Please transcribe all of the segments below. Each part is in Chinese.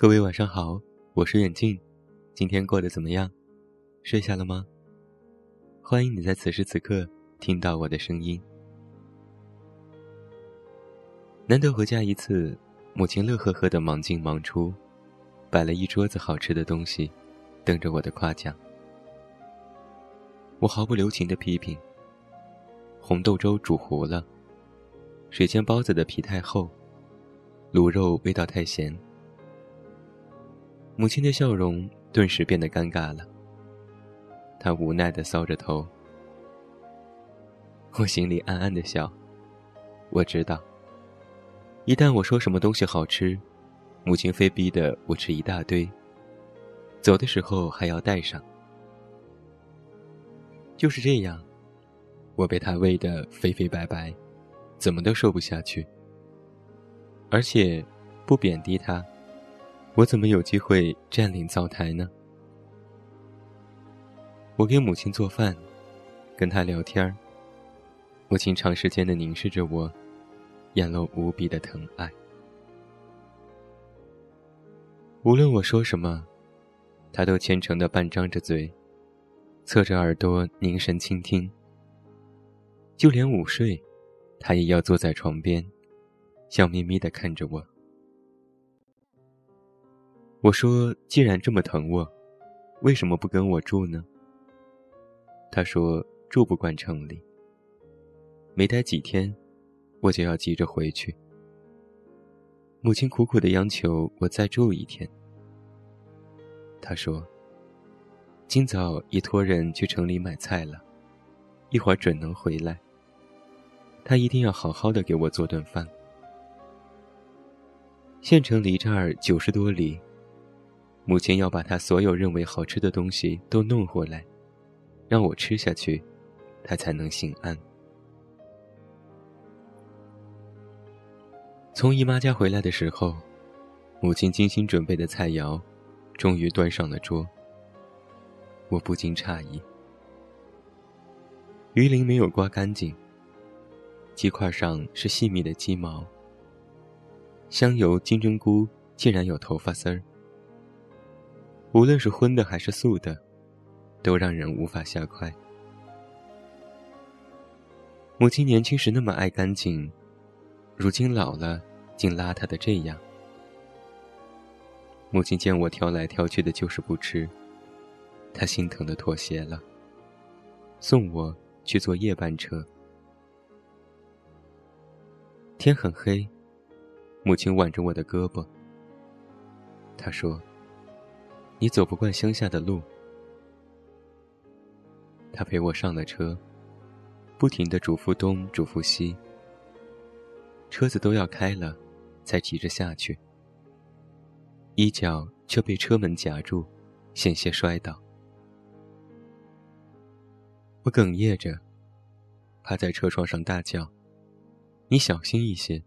各位晚上好，我是远近，今天过得怎么样？睡下了吗？欢迎你在此时此刻听到我的声音。难得回家一次，母亲乐呵呵的忙进忙出，摆了一桌子好吃的东西，等着我的夸奖。我毫不留情的批评：红豆粥煮糊了，水煎包子的皮太厚，卤肉味道太咸。母亲的笑容顿时变得尴尬了。她无奈的搔着头。我心里暗暗的笑。我知道，一旦我说什么东西好吃，母亲非逼的我吃一大堆。走的时候还要带上。就是这样，我被她喂得肥肥白白，怎么都瘦不下去。而且，不贬低她。我怎么有机会占领灶台呢？我给母亲做饭，跟她聊天儿。母亲长时间的凝视着我，眼露无比的疼爱。无论我说什么，她都虔诚的半张着嘴，侧着耳朵凝神倾听。就连午睡，她也要坐在床边，笑眯眯的看着我。我说：“既然这么疼我，为什么不跟我住呢？”他说：“住不惯城里，没待几天，我就要急着回去。”母亲苦苦的央求我再住一天。他说：“今早已托人去城里买菜了，一会儿准能回来。他一定要好好的给我做顿饭。县城离这儿九十多里。”母亲要把她所有认为好吃的东西都弄回来，让我吃下去，她才能心安。从姨妈家回来的时候，母亲精心准备的菜肴，终于端上了桌。我不禁诧异：鱼鳞没有刮干净，鸡块上是细密的鸡毛，香油金针菇竟然有头发丝儿。无论是荤的还是素的，都让人无法下筷。母亲年轻时那么爱干净，如今老了竟邋遢的这样。母亲见我挑来挑去的，就是不吃，她心疼的妥协了，送我去坐夜班车。天很黑，母亲挽着我的胳膊，她说。你走不惯乡下的路。他陪我上了车，不停的嘱咐东嘱咐西。车子都要开了，才急着下去。一脚却被车门夹住，险些摔倒。我哽咽着，趴在车窗上大叫：“你小心一些！”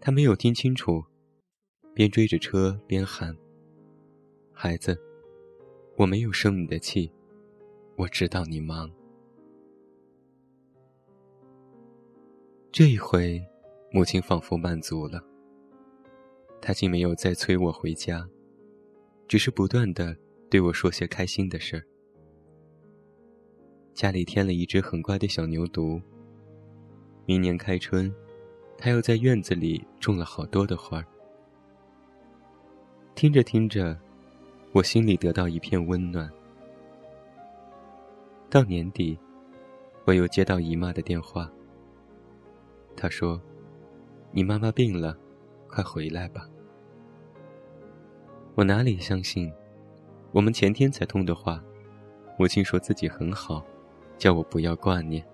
他没有听清楚，边追着车边喊。孩子，我没有生你的气，我知道你忙。这一回，母亲仿佛满足了。她竟没有再催我回家，只是不断的对我说些开心的事儿。家里添了一只很乖的小牛犊。明年开春，他又在院子里种了好多的花儿。听着听着。我心里得到一片温暖。到年底，我又接到姨妈的电话。她说：“你妈妈病了，快回来吧。”我哪里相信？我们前天才通的话，母亲说自己很好，叫我不要挂念。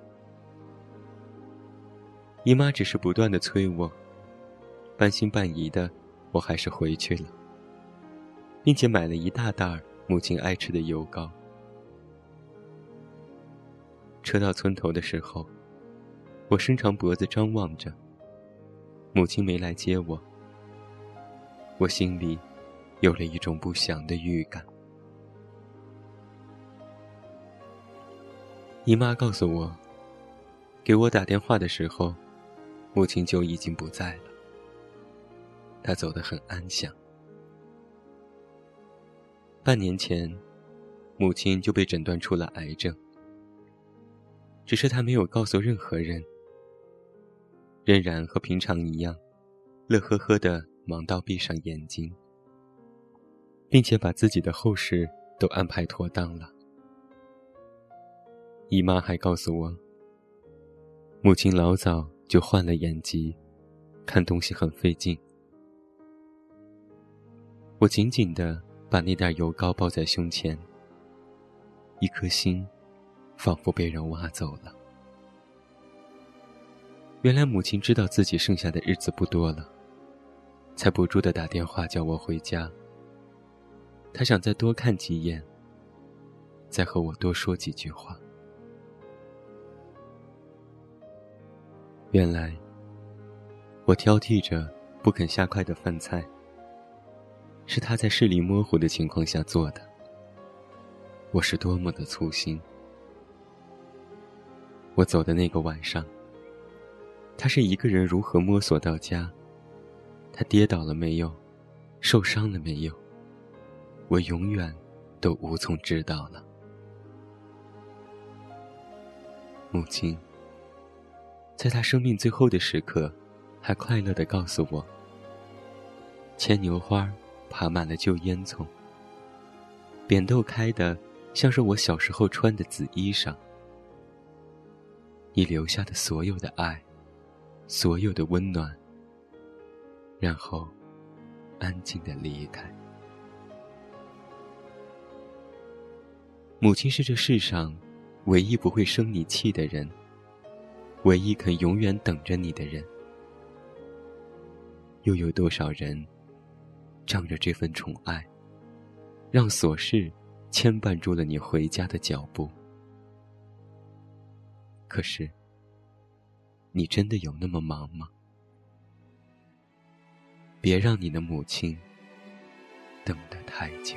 姨妈只是不断的催我，半信半疑的，我还是回去了。并且买了一大袋母亲爱吃的油糕。车到村头的时候，我伸长脖子张望着，母亲没来接我。我心里有了一种不祥的预感。姨妈告诉我，给我打电话的时候，母亲就已经不在了。她走得很安详。半年前，母亲就被诊断出了癌症，只是她没有告诉任何人，仍然和平常一样，乐呵呵的忙到闭上眼睛，并且把自己的后事都安排妥当了。姨妈还告诉我，母亲老早就患了眼疾，看东西很费劲。我紧紧地把那袋油膏抱在胸前，一颗心仿佛被人挖走了。原来母亲知道自己剩下的日子不多了，才不住地打电话叫我回家。她想再多看几眼，再和我多说几句话。原来，我挑剔着不肯下筷的饭菜，是他在视力模糊的情况下做的。我是多么的粗心！我走的那个晚上，他是一个人如何摸索到家？他跌倒了没有？受伤了没有？我永远都无从知道了。母亲。在他生命最后的时刻，还快乐的告诉我：“牵牛花爬满了旧烟囱，扁豆开的像是我小时候穿的紫衣裳。你留下的所有的爱，所有的温暖，然后安静的离开。母亲是这世上唯一不会生你气的人。”唯一肯永远等着你的人，又有多少人仗着这份宠爱，让琐事牵绊住了你回家的脚步？可是，你真的有那么忙吗？别让你的母亲等得太久。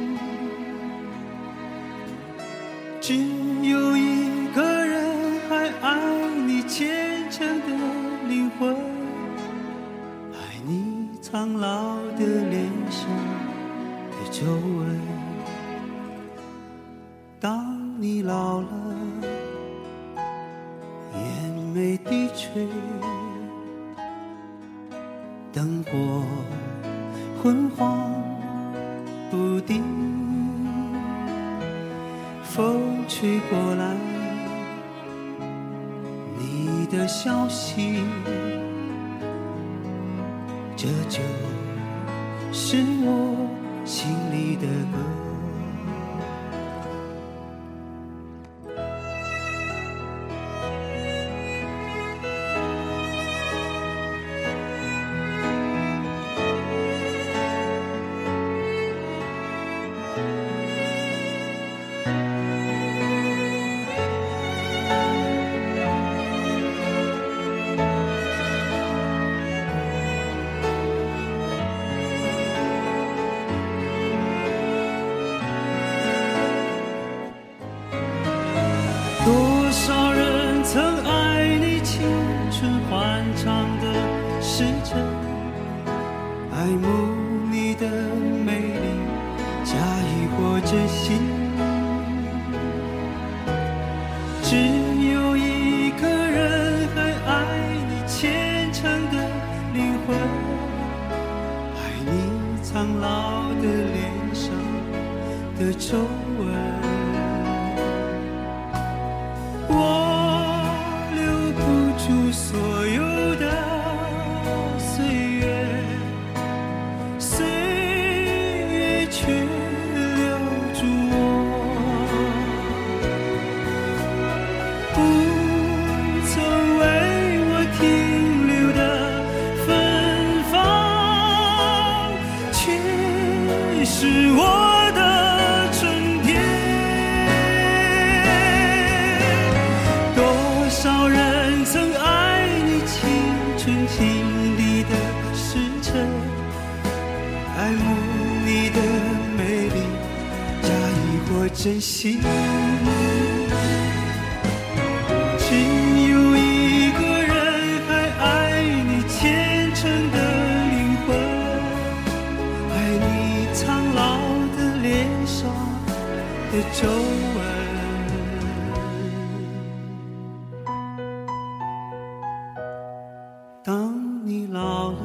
风吹过来，你的消息，这就是我心里的歌。的皱我珍惜，只有一个人还爱你虔真的灵魂，爱你苍老的脸上的皱纹。当你老了，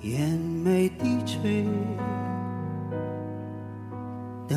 眼眉低垂。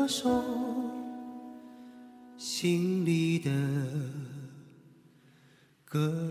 这首心里的歌。